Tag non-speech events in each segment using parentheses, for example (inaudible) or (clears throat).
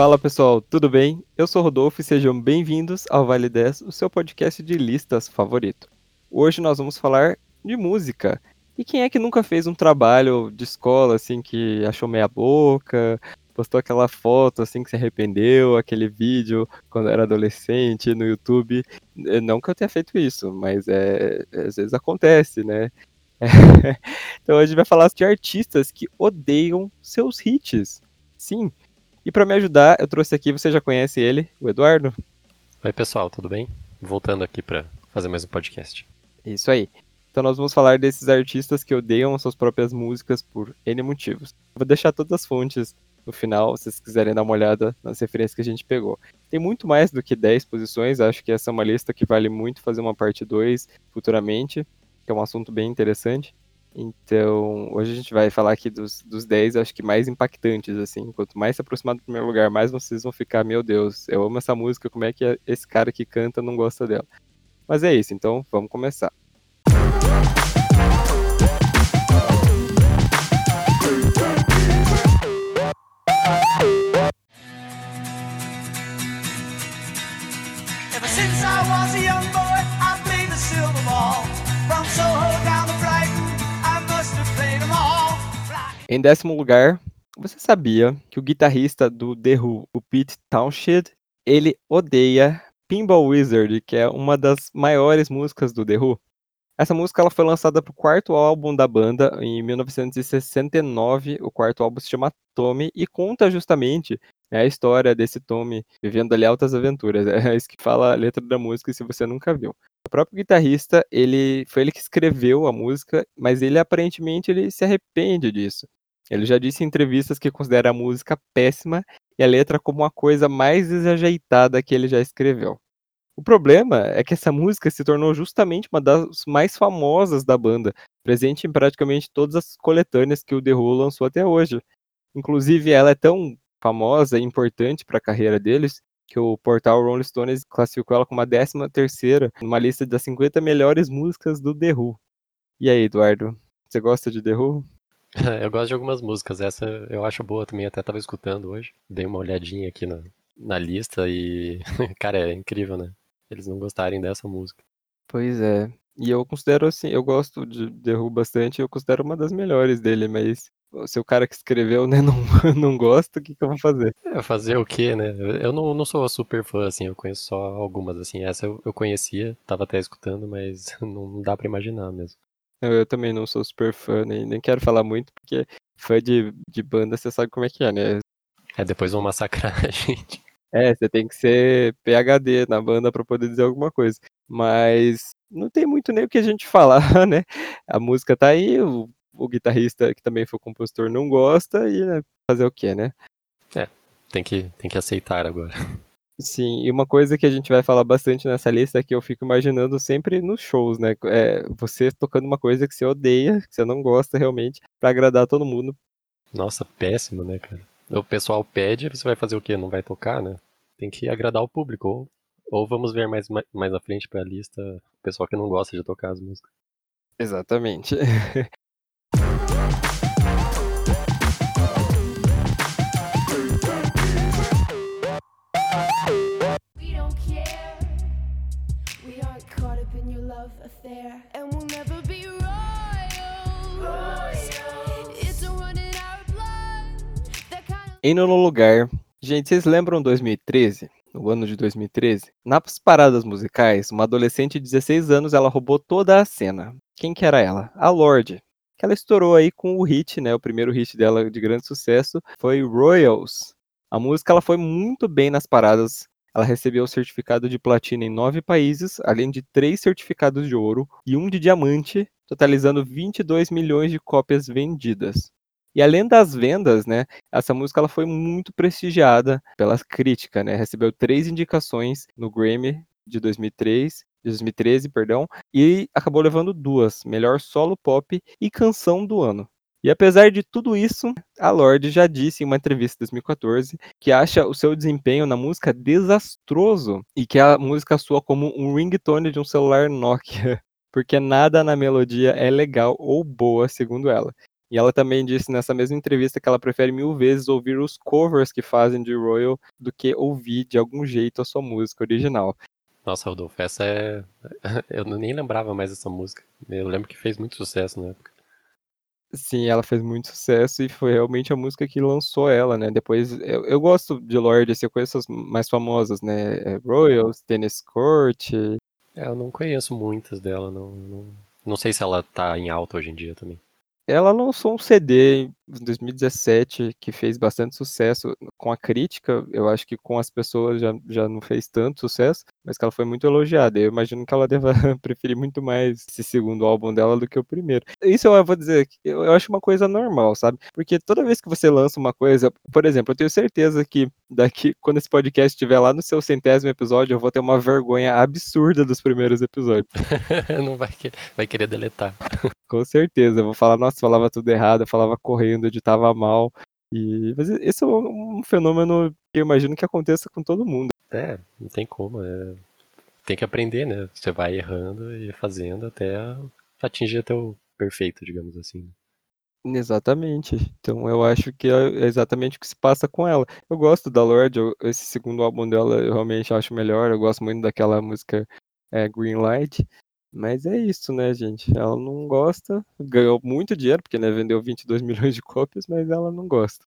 Fala pessoal, tudo bem? Eu sou Rodolfo e sejam bem-vindos ao Vale 10, o seu podcast de listas favorito. Hoje nós vamos falar de música. E quem é que nunca fez um trabalho de escola assim que achou meia boca, postou aquela foto assim que se arrependeu, aquele vídeo quando era adolescente no YouTube? Não que eu tenha feito isso, mas é, às vezes acontece, né? (laughs) então a gente vai falar de artistas que odeiam seus hits. Sim, e para me ajudar, eu trouxe aqui, você já conhece ele, o Eduardo? Oi, pessoal, tudo bem? Voltando aqui para fazer mais um podcast. Isso aí. Então nós vamos falar desses artistas que odeiam suas próprias músicas por N motivos. Vou deixar todas as fontes no final, se vocês quiserem dar uma olhada nas referências que a gente pegou. Tem muito mais do que 10 posições, acho que essa é uma lista que vale muito fazer uma parte 2 futuramente, que é um assunto bem interessante. Então, hoje a gente vai falar aqui dos, dos 10, acho que mais impactantes, assim. Quanto mais se aproximar do primeiro lugar, mais vocês vão ficar, meu Deus, eu amo essa música, como é que esse cara que canta não gosta dela? Mas é isso, então vamos começar. Ever since I was a young boy, I played the silver ball. From Soho em décimo lugar, você sabia que o guitarrista do The Who, o Pete Townshend, ele odeia Pinball Wizard, que é uma das maiores músicas do The Who? Essa música ela foi lançada para o quarto álbum da banda em 1969. O quarto álbum se chama Tommy e conta justamente né, a história desse Tommy vivendo ali altas aventuras. (laughs) É isso que fala a letra da música, se você nunca viu. O próprio guitarrista, ele foi ele que escreveu a música, mas ele aparentemente ele se arrepende disso. Ele já disse em entrevistas que considera a música péssima e a letra como a coisa mais desajeitada que ele já escreveu. O problema é que essa música se tornou justamente uma das mais famosas da banda, presente em praticamente todas as coletâneas que o The Who lançou até hoje. Inclusive, ela é tão famosa e importante para a carreira deles que o portal Rolling Stones classificou ela como a 13 terceira numa lista das 50 melhores músicas do The Who. E aí, Eduardo, você gosta de The Who? (laughs) Eu gosto de algumas músicas, essa eu acho boa também, até tava escutando hoje. Dei uma olhadinha aqui na, na lista e, (laughs) cara, é incrível, né? Eles não gostarem dessa música. Pois é. E eu considero assim, eu gosto de The Who bastante, eu considero uma das melhores dele, mas se o cara que escreveu, né, (laughs) não, não gosta, o que, que eu vou fazer? É, fazer o quê, né? Eu não, não sou super fã, assim, eu conheço só algumas, assim. Essa eu, eu conhecia, tava até escutando, mas não dá para imaginar mesmo. Eu, eu, também não sou super fã, nem, nem quero falar muito, porque fã de, de banda você sabe como é que é, né? É, depois vão massacrar a (laughs) gente. É, você tem que ser PHD na banda para poder dizer alguma coisa. Mas não tem muito nem o que a gente (laughs) falar, né? A música tá aí, o, o guitarrista, que também foi compositor, não gosta, e né, fazer o quê, né? É, tem que, tem que aceitar agora. (laughs) Sim, e uma coisa que a gente vai falar bastante nessa lista é que eu fico imaginando sempre nos shows, né? É você tocando uma coisa que você odeia, que você não gosta realmente, para agradar todo mundo. Nossa, péssimo, né, cara? O pessoal pede, você vai fazer o quê? Não vai tocar, né? Tem que agradar o público. Ou, ou vamos ver mais, mais à frente pra lista o pessoal que não gosta de tocar as músicas. Exatamente. (laughs) Em nono lugar, gente, vocês lembram 2013? No ano de 2013? Nas paradas musicais, uma adolescente de 16 anos, ela roubou toda a cena. Quem que era ela? A Lorde. Que ela estourou aí com o hit, né? O primeiro hit dela de grande sucesso foi Royals. A música ela foi muito bem nas paradas. Ela recebeu o certificado de platina em nove países, além de três certificados de ouro e um de diamante, totalizando 22 milhões de cópias vendidas. E além das vendas, né, essa música ela foi muito prestigiada pela crítica, né? Recebeu três indicações no Grammy de 2003, 2013, perdão, e acabou levando duas: melhor solo pop e canção do ano. E apesar de tudo isso, a Lorde já disse em uma entrevista em 2014 que acha o seu desempenho na música desastroso e que a música soa como um ringtone de um celular Nokia, (laughs) porque nada na melodia é legal ou boa, segundo ela. E ela também disse nessa mesma entrevista que ela prefere mil vezes ouvir os covers que fazem de Royal do que ouvir de algum jeito a sua música original. Nossa, Rodolfo, essa é. (laughs) Eu nem lembrava mais dessa música. Eu lembro que fez muito sucesso na época. Sim, ela fez muito sucesso e foi realmente a música que lançou ela, né? Depois, eu, eu gosto de Lorde, assim, eu conheço as mais famosas, né? É Royals, Tennis Court. É, eu não conheço muitas dela, não, não. Não sei se ela tá em alta hoje em dia também. Ela lançou um CD 2017 que fez bastante sucesso com a crítica. Eu acho que com as pessoas já, já não fez tanto sucesso, mas que ela foi muito elogiada. Eu imagino que ela deva (laughs) preferir muito mais esse segundo álbum dela do que o primeiro. Isso eu vou dizer, eu, eu acho uma coisa normal, sabe? Porque toda vez que você lança uma coisa, por exemplo, eu tenho certeza que daqui, quando esse podcast estiver lá no seu centésimo episódio, eu vou ter uma vergonha absurda dos primeiros episódios. (laughs) não vai, querer, vai querer deletar. Com certeza, eu vou falar, nossa, falava tudo errado, falava correndo, editava mal. E, mas esse é um fenômeno que eu imagino que aconteça com todo mundo. É, não tem como. É... Tem que aprender, né? Você vai errando e fazendo até atingir até o perfeito, digamos assim. Exatamente. Então eu acho que é exatamente o que se passa com ela. Eu gosto da Lorde, esse segundo álbum dela eu realmente acho melhor. Eu gosto muito daquela música é, Green Light. Mas é isso, né, gente? Ela não gosta, ganhou muito dinheiro, porque né, vendeu 22 milhões de cópias, mas ela não gosta.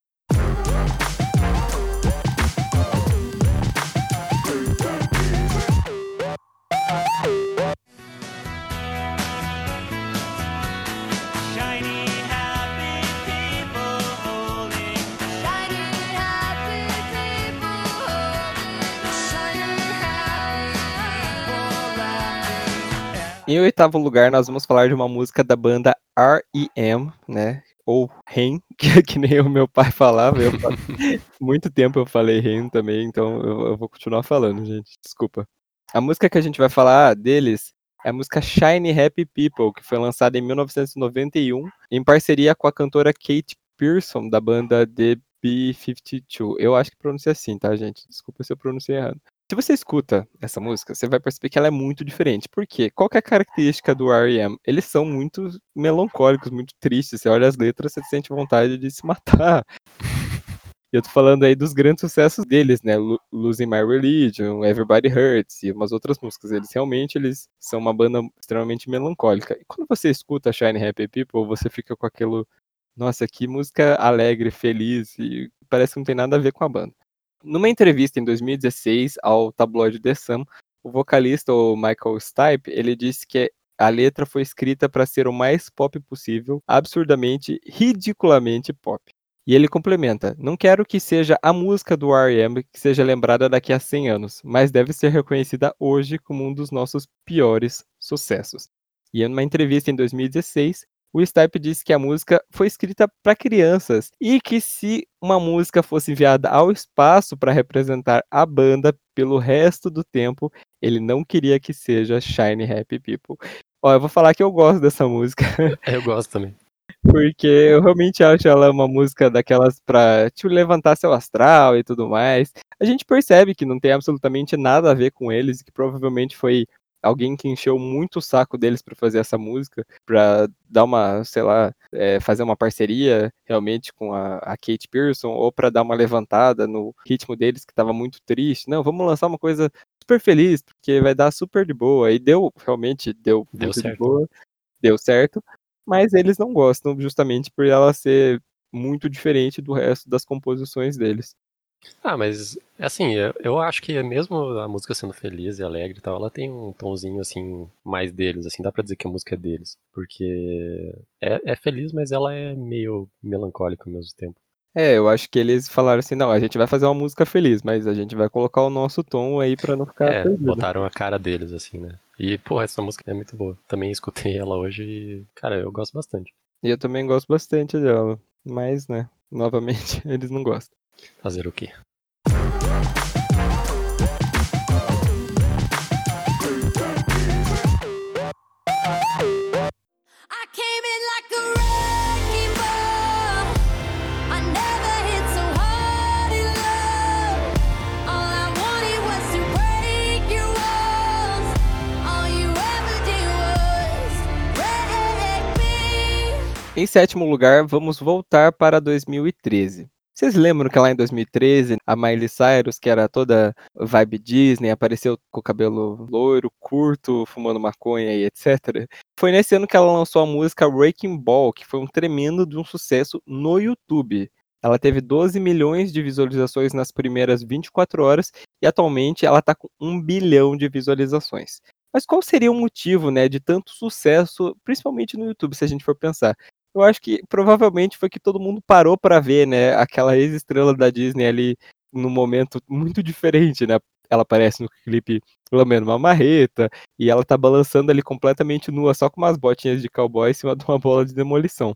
Em oitavo lugar, nós vamos falar de uma música da banda R.E.M., né? Ou REM, (laughs) que, que nem o meu pai falava. Eu, (laughs) muito tempo eu falei REM também, então eu, eu, vou continuar falando, gente. Desculpa. A música que a gente vai falar deles é a música Shiny Happy People, que foi lançada em 1991, em parceria com a cantora Kate Pearson, da banda The B52. Eu acho que pronuncia assim, tá, gente? Desculpa se eu pronunciei errado. Se você escuta essa música, você vai perceber que ela é muito diferente. Por quê? Qual é a característica do R.E.M.? Eles são muito melancólicos, muito tristes. Você olha as letras, você sente vontade de se matar. (laughs) E eu tô falando aí dos grandes sucessos deles, né? Losing My Religion, Everybody Hurts e umas outras músicas. Eles realmente eles são uma banda extremamente melancólica. E quando você escuta Shine Happy People, você fica com aquilo, nossa, que música alegre, feliz e parece que não tem nada a ver com a banda. Numa entrevista em 2016 ao tabloide The Sun, o vocalista o Michael Stipe, ele disse que a letra foi escrita para ser o mais pop possível, absurdamente, ridiculamente pop. E ele complementa: Não quero que seja a música do R.E.M. que seja lembrada daqui a 100 anos, mas deve ser reconhecida hoje como um dos nossos piores sucessos. E em uma entrevista em 2016, o Stipe disse que a música foi escrita para crianças e que se uma música fosse enviada ao espaço para representar a banda pelo resto do tempo, ele não queria que seja Shiny Happy People. Ó, eu vou falar que eu gosto dessa música. (laughs) Eu gosto também. Porque eu realmente acho ela uma música daquelas pra tipo, levantar seu astral e tudo mais. A gente percebe que não tem absolutamente nada a ver com eles, que provavelmente foi alguém que encheu muito o saco deles para fazer essa música, para dar uma, sei lá, é, fazer uma parceria realmente com a, a Kate Pearson, ou para dar uma levantada no ritmo deles que estava muito triste. Não, vamos lançar uma coisa super feliz, porque vai dar super de boa. E deu, realmente, deu, deu muito certo. de boa, deu certo, mas eles não gostam justamente por ela ser muito diferente do resto das composições deles. Ah, mas assim, eu, eu acho que mesmo a música sendo feliz e alegre e tal, ela tem um tomzinho assim mais deles, assim, dá pra dizer que a música é deles, porque é, é feliz, mas ela é meio melancólica ao mesmo tempo. É, eu acho que eles falaram assim, não, a gente vai fazer uma música feliz, mas a gente vai colocar o nosso tom aí pra não ficar É, perdido. botaram a cara deles, assim, né? E, pô, essa música é muito boa. Também escutei ela hoje e, cara, eu gosto bastante. E eu também gosto bastante dela, mas, né, novamente, (laughs) eles não gostam. Fazer o quê? Em sétimo lugar, vamos voltar para 2013. Vocês lembram que lá em 2013, a Miley Cyrus, que era toda vibe Disney, apareceu com o cabelo loiro, curto, fumando maconha e etc. Foi nesse ano que ela lançou a música Wrecking Ball, que foi um tremendo de um sucesso no YouTube. Ela teve 12 milhões de visualizações nas primeiras 24 horas e atualmente ela está com 1 bilhão de visualizações. Mas qual seria o motivo, né, de tanto sucesso, principalmente no YouTube, se a gente for pensar? Eu acho que provavelmente foi que todo mundo parou para ver, né, aquela ex-estrela da Disney ali num momento muito diferente, né? Ela aparece no clipe lambendo uma marreta e ela tá balançando ali completamente nua, só com umas botinhas de cowboy em cima de uma bola de demolição.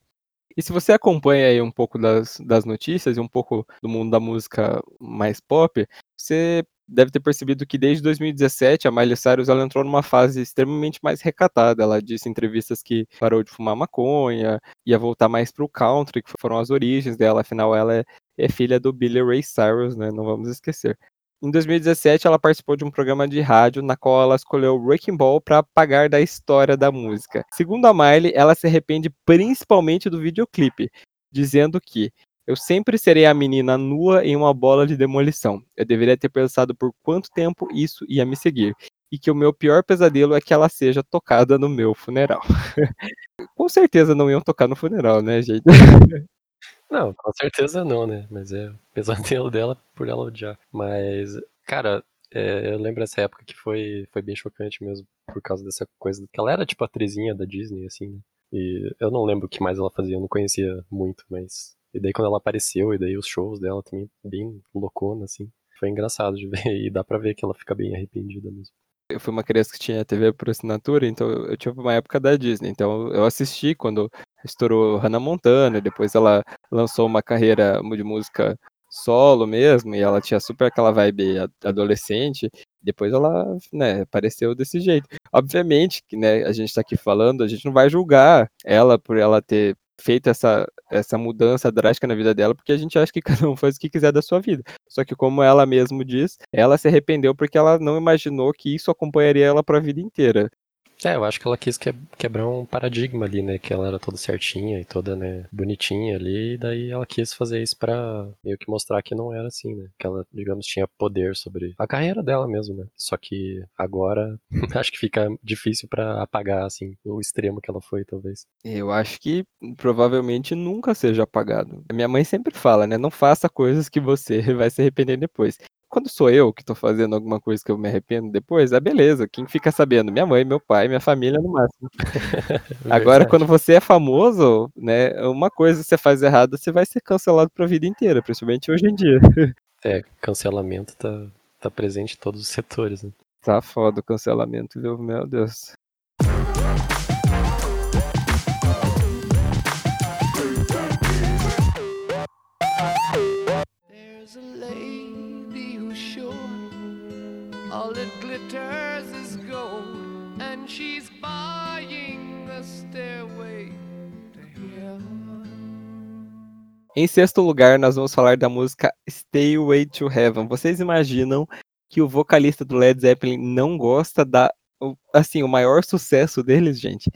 E se você acompanha aí um pouco das, das notícias e um pouco do mundo da música mais pop, você deve ter percebido que desde 2017 a Miley Cyrus ela entrou numa fase extremamente mais recatada. Ela disse em entrevistas que parou de fumar maconha, ia voltar mais pro country, que foram as origens dela, afinal ela é, é filha do Billy Ray Cyrus, né? Não vamos esquecer. Em 2017, ela participou de um programa de rádio na qual ela escolheu Wrecking Ball para apagar da história da música. Segundo a Miley, ela se arrepende principalmente do videoclipe, dizendo que eu sempre serei a menina nua em uma bola de demolição. Eu deveria ter pensado por quanto tempo isso ia me seguir. E que o meu pior pesadelo é que ela seja tocada no meu funeral. (laughs) com certeza não iam tocar no funeral, né, gente? (laughs) Não, com certeza não, né? Mas é o pesadelo dela por ela odiar. Mas, cara, é, eu lembro dessa época que foi, foi bem chocante mesmo, por causa dessa coisa. Que ela era tipo a Trezinha da Disney, assim, né? E eu não lembro o que mais ela fazia, eu não conhecia muito, mas e daí quando ela apareceu, e daí os shows dela também bem loucona, assim. Foi engraçado de (laughs) ver, e dá pra ver que ela fica bem arrependida mesmo. Eu fui uma criança que tinha TV por assinatura, então eu tive uma época da Disney. Então eu assisti quando estourou Hannah Montana, depois ela lançou uma carreira de música solo mesmo, e ela tinha super aquela vibe adolescente. Depois ela, né, apareceu desse jeito. Obviamente que, né, a gente tá aqui falando, a gente não vai julgar ela por ela ter feito essa, essa mudança drástica na vida dela, porque a gente acha que (laughs) cada um faz o que quiser da sua vida. Só que, como ela mesmo diz, ela se arrependeu porque ela não imaginou que isso acompanharia ela para a vida inteira. É, eu acho que ela quis quebrar um paradigma ali, né? Que ela era toda certinha e toda, né, bonitinha ali, e daí ela quis fazer isso pra meio que mostrar que não era assim, né? Que ela, digamos, tinha poder sobre a carreira dela mesmo, né? Só que agora (laughs) acho que fica difícil para apagar, assim, o extremo que ela foi, talvez. Eu acho que provavelmente nunca seja apagado. Minha mãe sempre fala, né? Não faça coisas que você (laughs) vai se arrepender depois quando sou eu que tô fazendo alguma coisa que eu me arrependo depois, é beleza. Quem fica sabendo? Minha mãe, meu pai, minha família no máximo. (laughs) Agora, quando você é famoso, né, uma coisa que você faz errada, você vai ser cancelado pra vida inteira, principalmente hoje em dia. É, cancelamento tá, tá presente em todos os setores, né? Tá foda o cancelamento, viu? Meu Deus. Glitters is gold, and she's buying a stairway to heaven. Em sexto lugar, nós vamos falar da música Stairway to Heaven. Vocês imaginam que o vocalista do Led Zeppelin não gosta da assim, o maior sucesso deles, gente?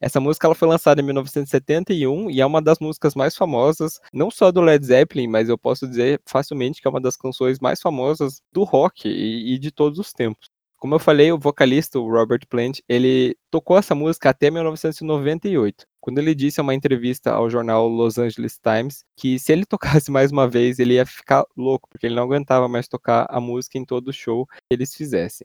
Essa música ela foi lançada em 1971 e é uma das músicas mais famosas, não só do Led Zeppelin, mas eu posso dizer facilmente que é uma das canções mais famosas do rock e, e de todos os tempos. Como eu falei, o vocalista, o Robert Plant, ele tocou essa música até 1998, quando ele disse em uma entrevista ao jornal Los Angeles Times que se ele (laughs) tocasse mais uma vez, ele ia ficar louco, porque ele não aguentava mais tocar a música em todo show que eles fizessem.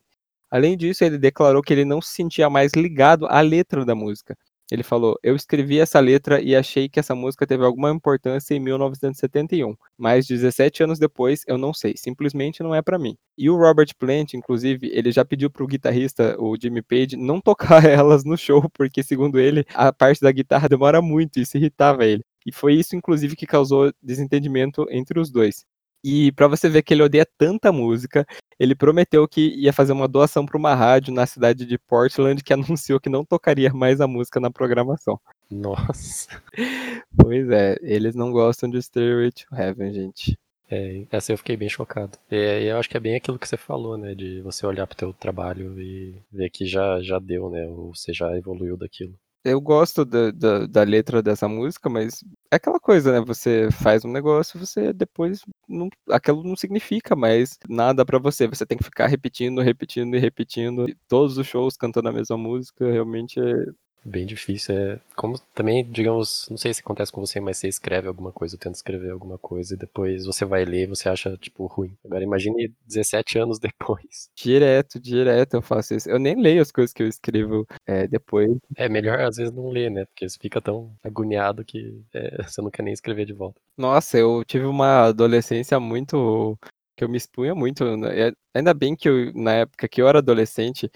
Além disso, ele declarou que ele não se sentia mais ligado à letra da música. Ele falou: Eu escrevi essa letra e achei que essa música teve alguma importância em 1971, mas 17 anos depois eu não sei, simplesmente não é para mim. E o Robert Plant, inclusive, ele já pediu pro guitarrista, o Jimmy Page, não (laughs) tocar elas no show, porque segundo ele, a parte da guitarra demora muito e isso irritava ele. E foi isso, inclusive, que causou desentendimento entre os dois. E para você ver que ele odeia tanta música, ele prometeu que ia fazer uma doação para uma rádio na cidade de Portland que (laughs) anunciou que não tocaria mais a música na programação. Nossa. (laughs) Pois é, eles não gostam de Stairway to Heaven, gente. É, essa eu fiquei bem chocado. E eu acho que é bem aquilo que você falou, né? De você olhar pro teu trabalho e ver que já, já deu, né? Ou você já evoluiu daquilo. Eu gosto da, da, da, letra dessa música, mas é aquela coisa, né? Você faz um negócio, você depois não, aquilo não significa mais nada para você. Você tem que ficar repetindo, repetindo e repetindo. Todos os shows cantando a mesma música, realmente é bem difícil. É como também, digamos, não sei se acontece com você, mas você escreve alguma coisa, tenta escrever alguma coisa e depois você vai ler e você acha, tipo, ruim. Agora imagine 17 anos (laughs) depois. Direto, direto eu faço isso. Eu nem leio as coisas que eu escrevo é, depois. É melhor às vezes não ler, né? Porque você fica tão agoniado que é, (laughs) você não quer nem escrever de volta. Nossa, eu tive uma adolescência muito que eu me expunha muito. Né? Ainda bem que eu, na época que eu era adolescente,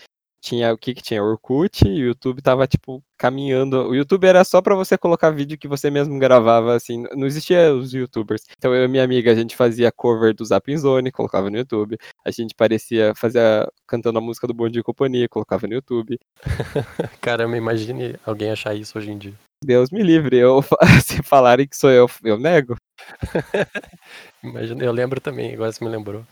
tinha o que que tinha? Orkut, e o YouTube tava, tipo, caminhando. O YouTube era só para você colocar vídeo que você mesmo gravava, assim, não existia os youtubers. Então eu e minha amiga, a gente fazia cover do Zapping Zone, colocava no YouTube. A gente parecia, fazia, cantando a música do Bom Dia e Companhia, colocava no YouTube. (laughs) Caramba, imagine alguém achar isso hoje em dia. Deus me livre, eu, (laughs) se falarem que sou eu, eu nego. (laughs) Imagina, eu lembro também, agora você me lembrou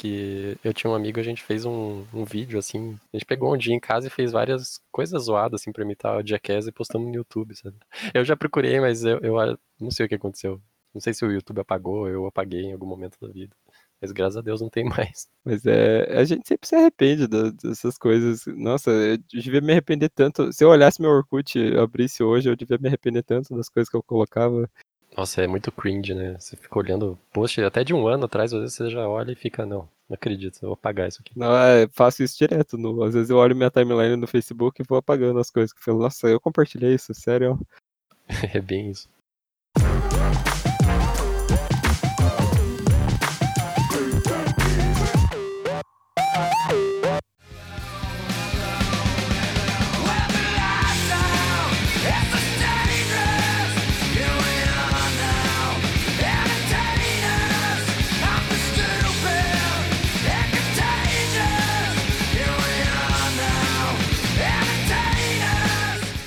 que eu tinha um amigo, a gente fez um, um vídeo, assim, a gente pegou um dia em casa e fez várias coisas zoadas, assim, pra imitar o Jackass e postamos no YouTube, sabe? Eu já procurei, mas eu, eu não sei o que aconteceu. Não sei se o YouTube apagou, eu apaguei em algum momento da vida. Mas graças a Deus não tem (laughs) mais. Mas é. A gente sempre se arrepende dessas coisas. Nossa, eu devia me arrepender tanto. Se eu olhasse meu Orkut, eu abrisse hoje, eu devia me arrepender tanto das coisas que eu colocava. Nossa, é muito cringe, né? Você fica olhando post até de um ano atrás, às vezes você já olha e fica, não, não acredito, eu vou apagar isso aqui. Não, é, faço isso direto. No, às vezes eu olho minha timeline no Facebook e vou apagando as coisas que eu falo, nossa, eu compartilhei isso, sério. (laughs) é bem isso.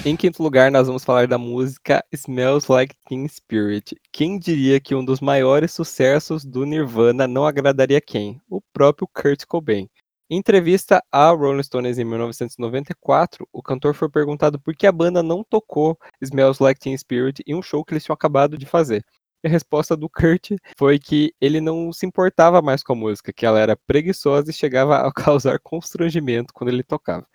Em quinto lugar, nós vamos falar da música Smells Like Teen Spirit. Quem diria que um dos maiores sucessos do Nirvana não agradaria quem? O próprio Kurt Cobain. Em entrevista a Rolling Stones em 1994, o cantor foi perguntado por que a banda não tocou Smells Like Teen Spirit em um show que eles tinham acabado de fazer. a resposta do Kurt foi que ele não se importava mais com a música, que ela era preguiçosa e chegava a (laughs) causar constrangimento quando ele tocava.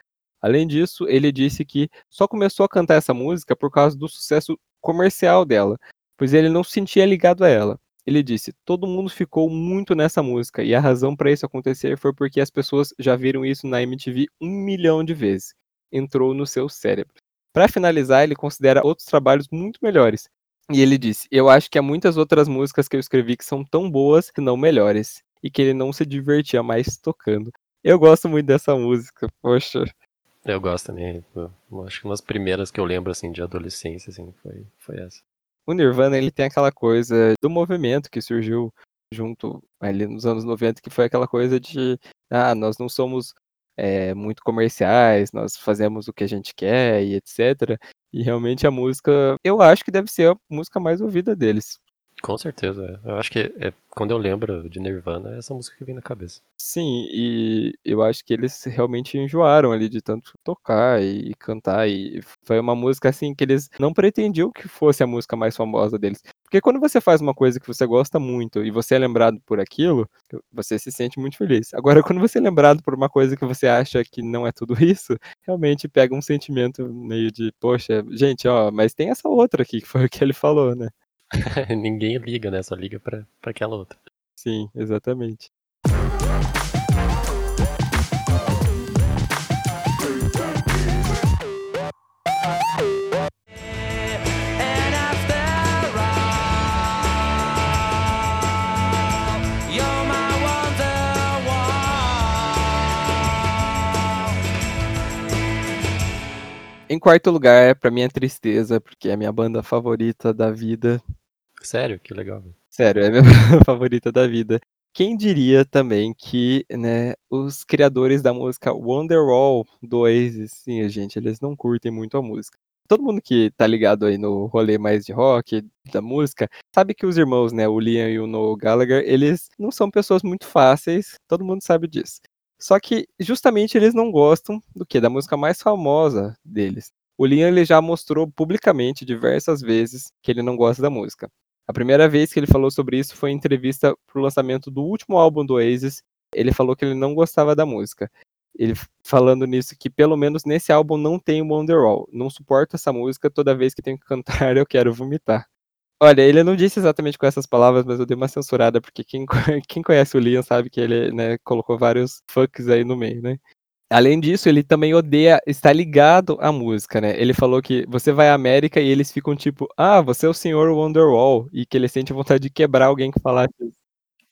Além disso, ele disse que só começou a cantar essa música por causa do sucesso comercial dela, pois ele não se sentia ligado a ela. Ele disse: Todo mundo ficou muito nessa música, e a razão para isso acontecer foi porque as pessoas já viram isso na MTV um milhão de vezes. Entrou no seu cérebro. Para finalizar, ele considera outros trabalhos muito melhores. E ele disse: Eu acho que há muitas outras músicas que eu escrevi que são tão boas que não melhores. E que ele não se divertia mais tocando. Eu gosto muito dessa música, poxa. Eu gosto também. Eu acho que uma das primeiras que eu lembro assim de adolescência assim foi foi essa. O Nirvana ele tem aquela coisa do movimento que surgiu junto ali nos anos 90 que foi aquela coisa de ah, nós não somos é, muito comerciais, nós fazemos o que a gente quer e etc. E realmente a música, eu acho que deve ser a música mais ouvida deles. Com certeza. Eu acho que é, quando eu lembro de Nirvana, é essa música que vem na cabeça. Sim, e eu acho que eles realmente enjoaram ali de tanto tocar e, e cantar. E foi uma música assim que eles não pretendiam que fosse a música mais famosa deles. Porque quando você faz uma coisa que você gosta muito e você é lembrado por aquilo, você se sente muito feliz. Agora, (laughs) quando você é lembrado por uma coisa que você acha que não é tudo isso, realmente pega um sentimento meio de, poxa, gente, ó, mas tem essa outra aqui, que foi o que ele falou, né? (laughs) Ninguém liga, né? Só liga pra, pra aquela outra. Sim, exatamente. Em quarto lugar, pra minha tristeza, porque é a minha banda favorita da vida. Sério? Que legal. Sério, é a minha (laughs) favorita da vida. Quem diria também que, né, os criadores da música Wonderwall do Oasis, sim, gente, eles não curtem muito a música. Todo mundo que tá ligado aí no rolê mais de rock, da música, sabe que os irmãos, né, o Liam e o Noel Gallagher, eles não são pessoas muito fáceis, todo mundo sabe disso. Só que justamente eles não gostam do que? Da música mais famosa deles. O Liam ele já mostrou publicamente diversas vezes que ele não gosta da música. A primeira vez que ele falou sobre isso foi em entrevista para o lançamento do último álbum do Oasis. Ele falou que ele não gostava da música. Ele falando nisso que pelo menos nesse álbum não tem Wonderwall. Não suporto essa música, toda vez que tenho que cantar (laughs) eu quero vomitar. Olha, ele não disse exatamente com essas palavras, mas eu dei uma censurada, porque quem, (laughs) quem conhece o Liam sabe que ele né, colocou vários fucks aí no meio, né? Além disso, ele também odeia estar ligado à música, né? Ele falou que você vai à América e eles ficam tipo, ah, você é o senhor Wonderwall, e que ele sente vontade de quebrar alguém que falasse isso.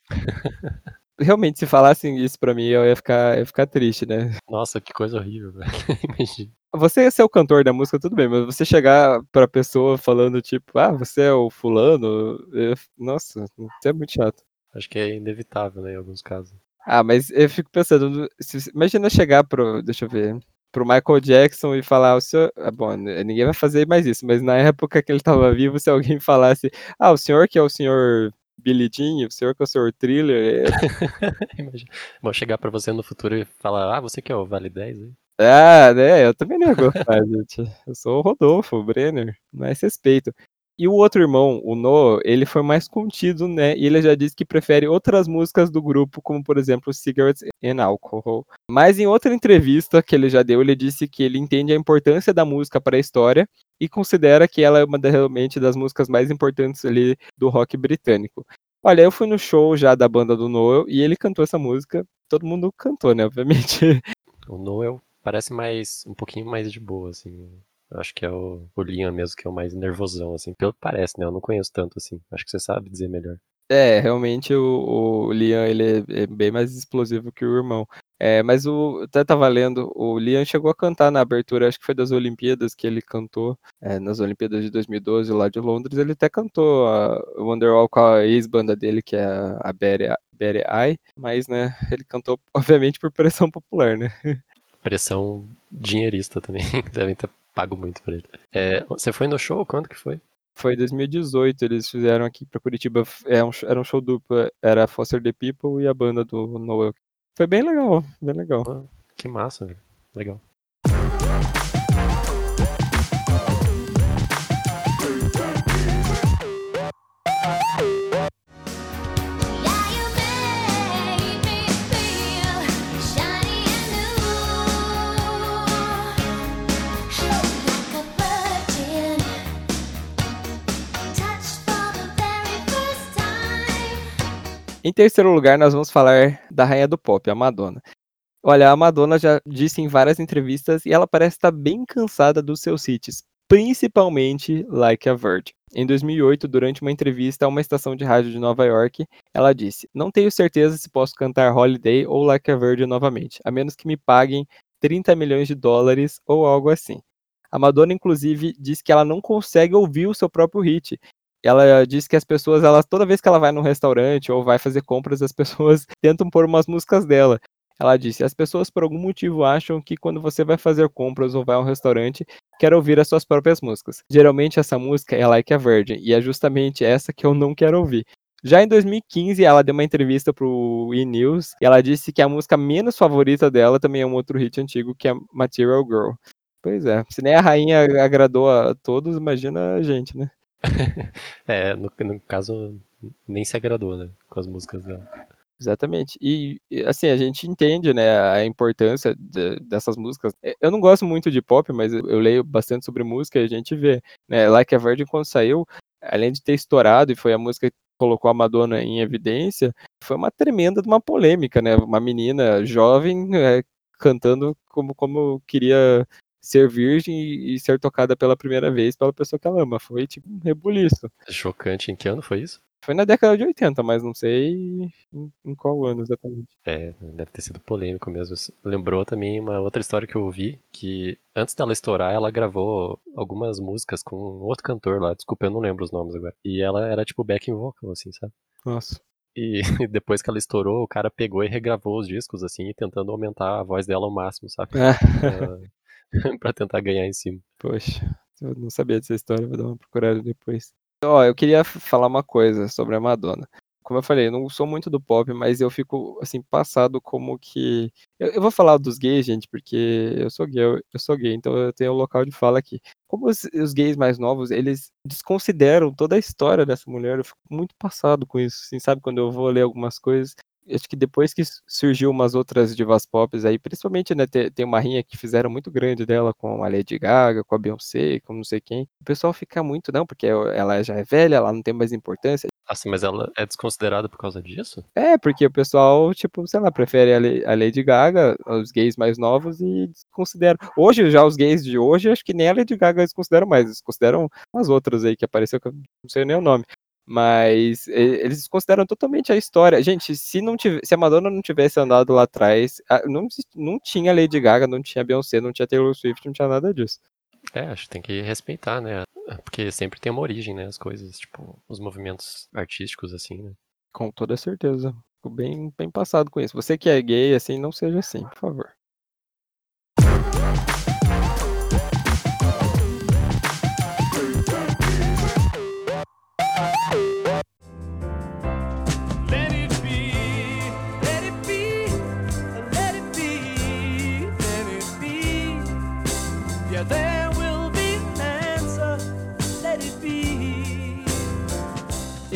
(laughs) Realmente, se falassem isso pra mim, eu ia ficar, ia ficar triste, né? Nossa, que coisa horrível, velho. (laughs) Imagina. Você ser o cantor da música, tudo bem, mas você chegar pra pessoa falando, tipo, ah, você é o fulano, eu... nossa, isso é muito chato. Acho que é inevitável, né, em alguns casos. Ah, mas eu fico pensando, se- imagina chegar pro, deixa eu ver, pro Michael Jackson e falar, o senhor, ah, bom, ninguém vai fazer mais isso, mas na época que ele tava vivo, se alguém falasse, ah, o senhor que é o senhor Billy Jean, o senhor que é o senhor Thriller, é- (laughs) Imagina. Vou chegar pra você no futuro e falar, ah, você que é o Vale 10 aí? ah, né, eu também não ia gostar, (laughs) gente, eu sou o Rodolfo, o Brenner, mais respeito. E o outro irmão, o Noah, ele foi mais contido, né? E ele já disse que prefere outras músicas do grupo, como por exemplo Cigarettes and Alcohol. Mas em outra entrevista que ele já deu, ele disse que ele entende a importância da música para a história e considera que ela é uma realmente das músicas mais importantes ali do rock britânico. Olha, eu fui no show já da banda do Noel e ele cantou essa música. Todo mundo cantou, né? Obviamente. (laughs) O Noel parece mais, um pouquinho mais de boa, assim. Acho que é o, o Liam mesmo que é o mais nervosão, assim. Pelo que parece, né? Eu não conheço tanto, assim. Acho que você sabe dizer melhor. É, realmente o, o Liam ele é, é bem mais explosivo que o irmão. É, mas o até tava lendo, o Liam chegou a cantar na abertura, acho que foi das Olimpíadas que ele cantou, é, nas Olimpíadas de 2012 lá de Londres, ele até cantou a Wonderwall com a ex-banda dele, que é a Betty, Betty Eye, mas né, ele cantou (laughs) obviamente por pressão popular, né? Pressão dinheirista também. (laughs) Devem ter pago muito pra ele. É, você foi no show? Quando que foi? Foi em 2018, eles fizeram aqui pra Curitiba, é um, era um show duplo, era Foster the People e a banda do Noel. Foi bem legal, bem legal. Que massa, velho. Legal. Em terceiro lugar, nós vamos falar da rainha do pop, a Madonna. Olha, a Madonna já disse em várias entrevistas e ela parece estar bem cansada dos seus hits, principalmente Like a Virgin. Em 2008, durante uma entrevista a uma estação de rádio de Nova York, ela disse: Não tenho certeza se posso cantar Holiday ou Like a Virgin novamente, a menos que me paguem 30 milhões de dólares ou algo assim. A Madonna, inclusive, diz que ela não consegue ouvir o seu próprio hit. Ela diz que as pessoas, elas, toda vez que ela vai num restaurante ou vai fazer compras, as (laughs) pessoas tentam pôr umas músicas dela. Ela disse: as pessoas por algum motivo acham que quando você vai fazer compras ou vai a um restaurante, quer ouvir as suas próprias músicas. Geralmente essa música é Like a Virgin, e é justamente essa que eu não quero ouvir. Já em 2015, ela deu uma entrevista pro E! News e ela disse que a música menos favorita dela também é um outro hit antigo, que é Material Girl. Pois é, se nem a rainha agradou a todos, imagina a gente, né? (laughs) É, no, no caso, nem se agradou, né? Com as músicas dela. Exatamente. E, assim, a gente entende, né, a importância de- dessas músicas. Eh, Eu não gosto muito de pop, mas eu, leio bastante sobre música e a gente vê, né, Like a Virgin quando saiu, além de ter estourado e foi a música que colocou a Madonna em evidência, foi uma tremenda uma polêmica, né? Uma menina jovem eh, cantando como, como queria ser virgem e, e ser tocada pela primeira vez pela pessoa que ela ama. Foi tipo um rebuliço. Chocante. Em que ano foi isso? Foi na década de 80, mas não sei em, em qual ano exatamente. É, deve ter sido polêmico mesmo. Lembrou também uma outra história que eu ouvi, que antes dela estourar, ela gravou algumas músicas com outro cantor lá, desculpa, eu não lembro os nomes agora. E ela era tipo backing vocal, assim, sabe? Nossa. E (laughs) depois que ela estourou, o cara pegou e regravou os discos, assim, tentando aumentar a voz dela ao máximo, sabe? Ah, (laughs) Pra tentar ganhar em cima. poxa, eu não sabia dessa história, vou dar uma procurada depois. Ó, eu queria falar uma coisa sobre a Madonna. como eu falei, eu não sou muito do pop, mas eu fico, assim, passado como que. Eu, eu vou falar dos gays, gente, porque eu sou gay, eu, eu sou gay, então eu tenho o local de fala aqui. Como os, os gays mais novos, eles desconsideram toda a história dessa mulher, eu fico muito passado com isso, assim, sabe? Quando eu vou ler algumas coisas. Acho que depois que surgiu umas outras divas pop aí, principalmente, né, tem, tem uma rinha que fizeram muito grande dela com a Lady Gaga, com a Beyoncé, com não sei quem. O pessoal fica muito, não, porque ela já é velha, ela não tem mais importância. Assim, mas ela é desconsiderada por causa disso? É, porque o pessoal, tipo, sei lá, prefere a, Lady Gaga, os gays mais novos, e desconsideram. Hoje, já os gays de hoje, acho que nem a Lady Gaga eles consideram mais, eles consideram umas outras aí que apareceu, que eu não sei nem o nome. Mas eles desconsideram totalmente a história. Gente, se não tive, se a Madonna não tivesse andado lá atrás, não, não tinha Lady Gaga, não tinha Beyoncé, não tinha Taylor Swift, não tinha nada disso. É, acho que tem que respeitar, né? Porque sempre tem uma origem, né? As coisas, tipo, os movimentos artísticos, assim, né? Com toda certeza. Fico bem, bem passado com isso. Você que é gay, assim, não seja assim, por favor.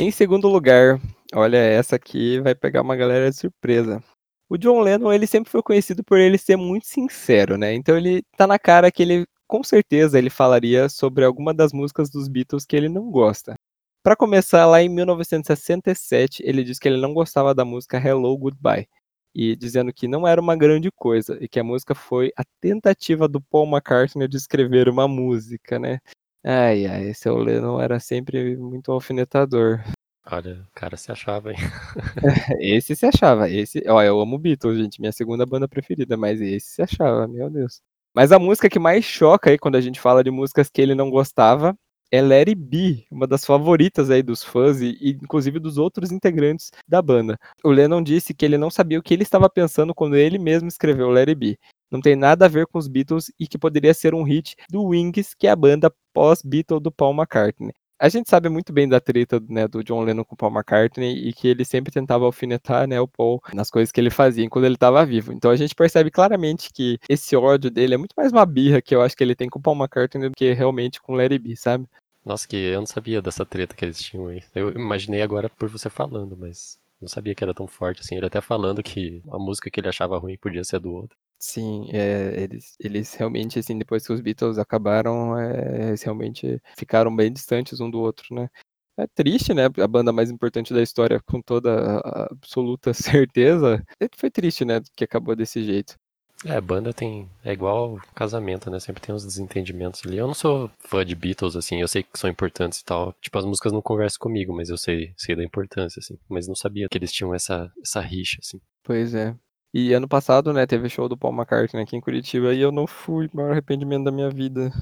Em segundo lugar, olha, essa aqui vai pegar uma galera de surpresa. O John Lennon, ele sempre foi conhecido por ele ser muito sincero, né? Então ele tá na cara que ele, com certeza, ele falaria sobre alguma das músicas dos Beatles que ele não gosta. Pra começar, lá em 1967, ele disse que ele não gostava da música Hello Goodbye, e dizendo que não era uma grande coisa e que a música foi a tentativa do Paul McCartney de escrever uma música, né? Ai, ai, esse Lennon era sempre muito alfinetador. Olha, o cara se achava, hein? (laughs) Esse se achava, esse, ó, eu amo Beatles, gente, minha segunda banda preferida, mas esse se achava, meu Deus. Mas a música que mais choca aí quando a gente fala de músicas que ele não gostava é Let It Be, uma das favoritas aí dos fãs e, e inclusive dos outros integrantes da banda. O Lennon disse que ele não sabia o que ele estava pensando quando ele mesmo escreveu Let It Be. Não tem nada a ver com os Beatles e que poderia ser um hit do Wings, que é a banda pós-Beatle do Paul McCartney. A gente sabe muito bem da treta né, do John Lennon com o Paul McCartney e que ele sempre tentava alfinetar né, o Paul nas coisas que ele fazia quando ele estava vivo. Então a gente percebe claramente que esse ódio dele é muito mais uma birra que eu acho que ele tem com o Paul McCartney do que realmente com Larry B, sabe? Nossa, que eu não sabia dessa treta que eles tinham aí. Eu imaginei agora por você falando, mas não sabia que era tão forte assim. Ele até falando que a música que ele achava ruim podia ser do outro. Sim, é, eles, eles realmente, assim, depois que os Beatles acabaram, é, eles realmente ficaram bem distantes um do outro, né? É triste, né? A banda mais importante da história, com toda a absoluta (laughs) certeza. Foi triste, né? Que acabou desse jeito. É, banda tem. É igual casamento, né? Sempre tem uns desentendimentos ali. Eu não sou fã de Beatles, assim, eu sei que são importantes e tal. Tipo, as músicas não conversam comigo, mas eu sei, sei da importância, assim. Mas não sabia que eles tinham essa, essa rixa, assim. Pois é. E ano passado, né, teve show do Paul McCartney aqui em Curitiba e eu não fui, maior arrependimento da minha vida.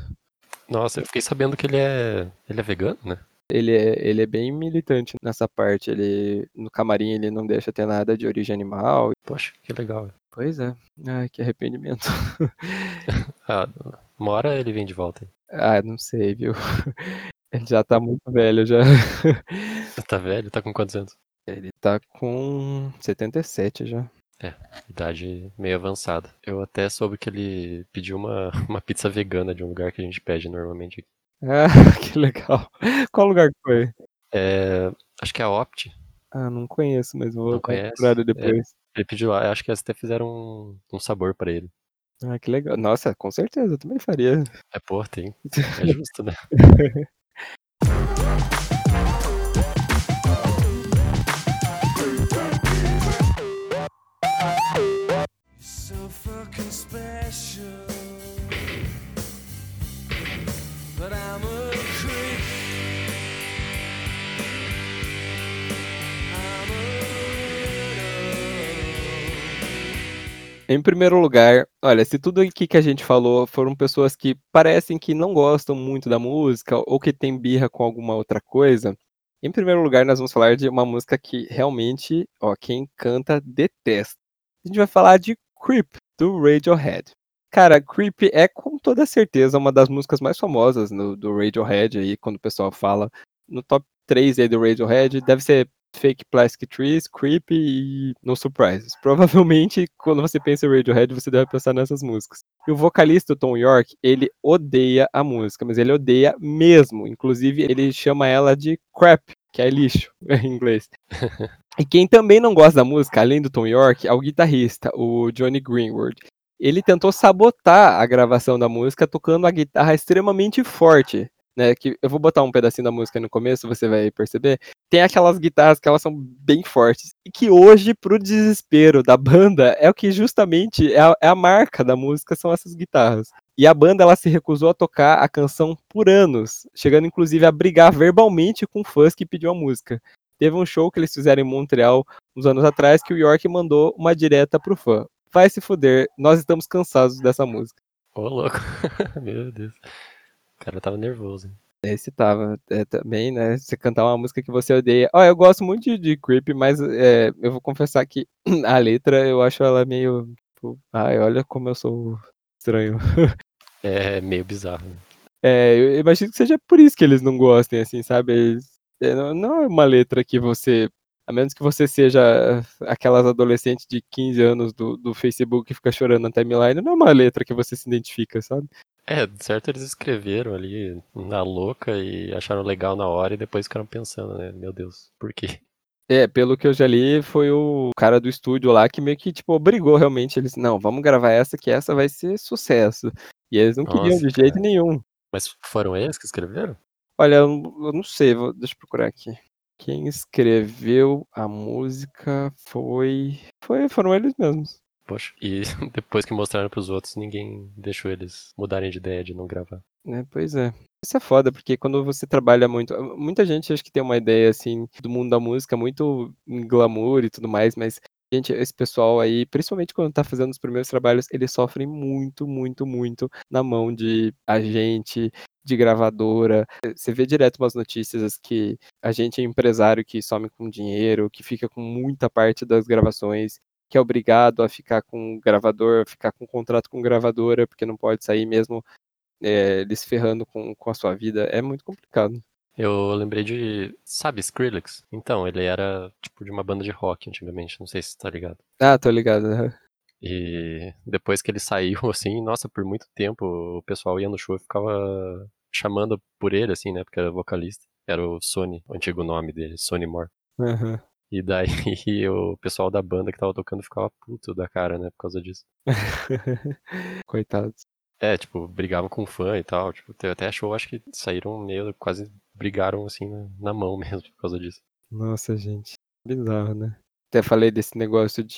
Nossa, eu fiquei sabendo que ele é. Ele é vegano, né? Ele é, ele é bem militante nessa parte. Ele no camarim ele não deixa ter nada de origem animal. Poxa, que legal. Pois é. Ai, que arrependimento. (laughs) Ah, uma hora ele vem de volta. ah, não sei, viu? (laughs) Ele já tá muito velho já. (laughs) Tá velho? Tá com quantos anos? Ele tá com 77 já. Idade meio avançada. Eu até soube que ele pediu uma, (laughs) uma pizza vegana de um lugar que a gente pede normalmente. (laughs) Ah, que legal. Qual lugar que foi? É, acho que é a Opt. Ah, não conheço, mas vou conhece? procurada depois. Ele pediu lá, acho que eles até fizeram um, um sabor pra ele. Ah, que legal. Nossa, com certeza, eu também faria. É, pô, tem. (laughs) É justo, né? Em primeiro lugar, olha, se tudo aqui que a gente falou foram pessoas que parecem que não gostam muito da música ou que tem birra com alguma outra coisa, em primeiro lugar nós vamos falar de uma música que realmente, ó, quem canta detesta. A gente vai falar de Creep, do Radiohead. Cara, Creep é com toda certeza uma das músicas mais famosas no- do Radiohead aí, quando o pessoal fala no top 3 aí do Radiohead, deve ser Fake Plastic Trees, Creepy e No Surprises. Provavelmente, (laughs) quando você pensa em Radiohead, você deve pensar nessas músicas. E o vocalista, o Tom York, ele odeia a música, mas ele odeia mesmo. Inclusive, ele chama ela de crap, que é lixo (laughs) em inglês. (laughs) E quem também não gosta da música, além do Tom York, é o guitarrista, o Johnny Greenwood. Ele tentou sabotar a gravação da música tocando a guitarra extremamente forte. Né, que eu vou botar um pedacinho da música no começo, você vai perceber. Tem aquelas guitarras que elas são bem fortes. E que hoje, pro desespero da banda, é o que justamente é a, é a marca da música, são essas guitarras. E a banda ela se recusou a tocar a canção por anos, chegando inclusive a brigar verbalmente com fãs que pediu a música. Teve um show que eles fizeram em Montreal uns anos atrás que o York mandou uma direta pro fã. Vai se fuder, nós estamos cansados dessa música. Ô, louco. (laughs) Meu Deus. O cara tava nervoso. hein? Esse tava é, também, né? Você cantar uma música que você odeia. Ó, eu gosto muito de, de Creep, mas é, eu vou confessar que (clears throat) a letra eu acho ela meio. Tipo, ai, olha como eu sou estranho. (laughs) É meio bizarro. né? É, eu imagino que seja por isso que eles não gostem, assim, sabe? Eles- é, não, não é uma letra que você. A menos que você seja aquelas adolescentes de 15 anos do, do Facebook que fica chorando na timeline, não é uma letra que você se identifica, sabe? É, de certo eles escreveram ali na louca e acharam legal na hora e depois ficaram pensando, né? Meu Deus, por quê? É, pelo que eu já li, foi o cara do estúdio lá que meio que, tipo, obrigou realmente eles, não, vamos gravar essa que essa vai ser sucesso. E eles não queriam Nossa, de jeito cara. nenhum. Mas foram eles que escreveram? Olha, eu, eu não sei, vou- deixa eu procurar aqui. Quem escreveu a música foi. foi foram eles mesmos. Poxa. E (laughs) depois que mostraram pros outros, ninguém deixou eles mudarem de ideia de não gravar. né? pois é. Isso é foda, porque quando você trabalha muito. Muita gente acho que tem uma ideia, assim, do mundo da música muito em glamour e tudo mais, mas, gente, esse pessoal aí, principalmente quando tá fazendo os primeiros trabalhos, eles sofrem muito, muito, muito na mão de agente, de gravadora. Você vê direto umas notícias que a gente é empresário que some com dinheiro, que fica com muita parte das gravações, que é obrigado a ficar com o gravador, ficar com contrato com gravadora, porque não pode sair mesmo é, eles ferrando com, com a sua vida. É muito complicado. Eu lembrei de. Sabe, Skrillex? Então, ele era tipo de uma banda de rock antigamente, não sei se você tá ligado. Ah, tô ligado. E depois que ele saiu, (laughs) assim, nossa, por muito tempo o pessoal ia no show e ficava chamando por ele, assim, né? Porque era vocalista. Era o Sony, o antigo nome dele, Sony Moore. Aham. E daí (laughs) o pessoal da banda que tava tocando ficava puto da cara, né? Por causa disso. (laughs) Coitados. É, tipo, brigavam com fã e tal. Tipo, até show, acho que saíram meio, quase brigaram assim na, mão (laughs) mesmo por causa disso. Nossa, gente. Bizarro, né? Até falei desse negócio de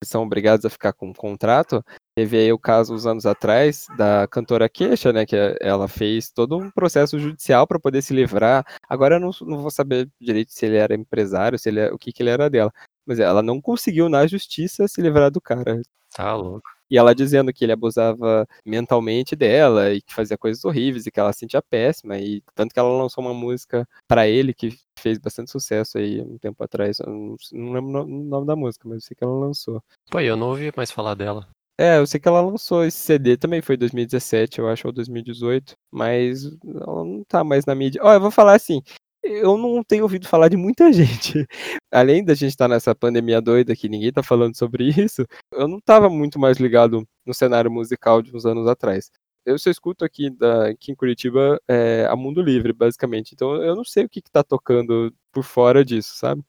que são obrigados a ficar com um contrato. Teve aí o caso uns anos atrás da cantora Queixa, né? Que ela fez todo um processo judicial para poder se livrar. Agora eu não, não vou saber direito se ele era empresário, se ele é- o que, que ele era dela. Mas ela não conseguiu na justiça se livrar do cara. Tá louco. E ela dizendo que ele abusava mentalmente dela e que fazia coisas horríveis e que ela se sentia péssima. E tanto que ela lançou uma música pra ele que fez bastante sucesso aí um tempo atrás. Não, não lembro o no- o nome da música, mas eu sei que ela lançou. Pô, eu não ouvi mais falar dela. É, eu sei que ela lançou esse CD também, foi 2017, eu acho, ou 2018, mas ela não tá mais na mídia. Ó, eu vou falar assim, eu não tenho ouvido falar de muita (laughs) gente. Além da gente estar nessa pandemia doida que ninguém tá falando sobre (laughs) isso, eu não tava muito mais ligado no cenário musical de uns anos atrás. Eu só escuto aqui, da, aqui em Curitiba é, a Mundo Livre, basicamente. Então eu não sei o que, que tá tocando por fora disso, sabe?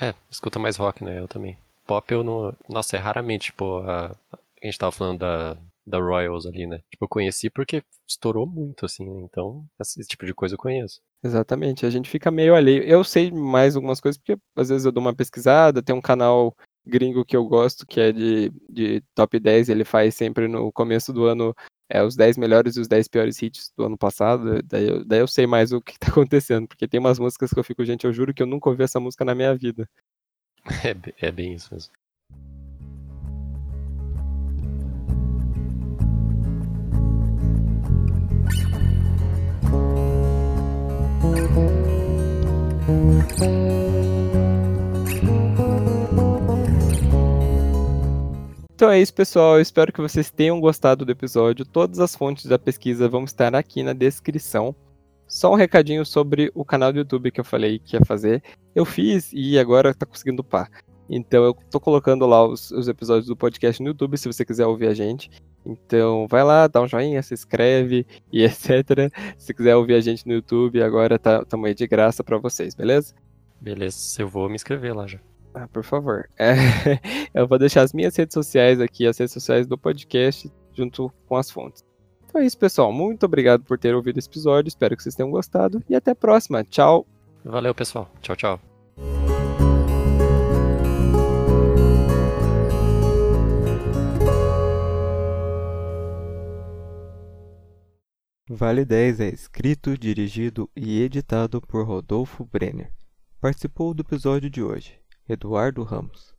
É, escuta mais rock, né? Eu também. Pop eu não. Nossa, é raramente, tipo, a, a gente tava falando da, da Royals ali, né? Tipo, eu conheci porque estourou muito, assim, né? Então, esse tipo de coisa eu conheço. Exatamente, a gente fica meio alheio. Eu sei mais algumas coisas porque às vezes eu dou uma pesquisada, tem um canal gringo que eu gosto que é de, de top 10, ele faz sempre no começo do ano é, os 10 melhores e os 10 piores hits do ano passado, daí eu, daí eu sei mais o que tá (laughs) acontecendo, porque tem umas músicas que eu fico, gente, eu juro que eu nunca ouvi essa música na minha vida. É, é bem isso mesmo. Então é isso, pessoal. Eu espero que vocês tenham gostado do episódio. Todas as fontes da pesquisa vão estar aqui na descrição. Só um recadinho sobre o canal do YouTube que eu falei que ia fazer. Eu fiz e agora tá conseguindo upar. Então eu tô colocando lá os, os episódios do podcast no YouTube, se você quiser ouvir a gente. Então vai lá, dá um joinha, se inscreve e (laughs) etc. Se quiser ouvir a gente no YouTube, agora tá tamo aí de graça pra vocês, beleza? Beleza, eu vou me inscrever lá já. Ah, por favor. (laughs) É, eu vou deixar as minhas redes sociais aqui, as redes sociais do podcast, junto com as fontes. Então é isso, pessoal. Muito obrigado por ter ouvido esse episódio. Espero que vocês tenham gostado. E até a próxima. Tchau. Valeu, pessoal. Tchau, tchau. Vale 10 é escrito, dirigido e editado por Rodolfo Brenner. Participou do episódio de hoje Eduardo Ramos.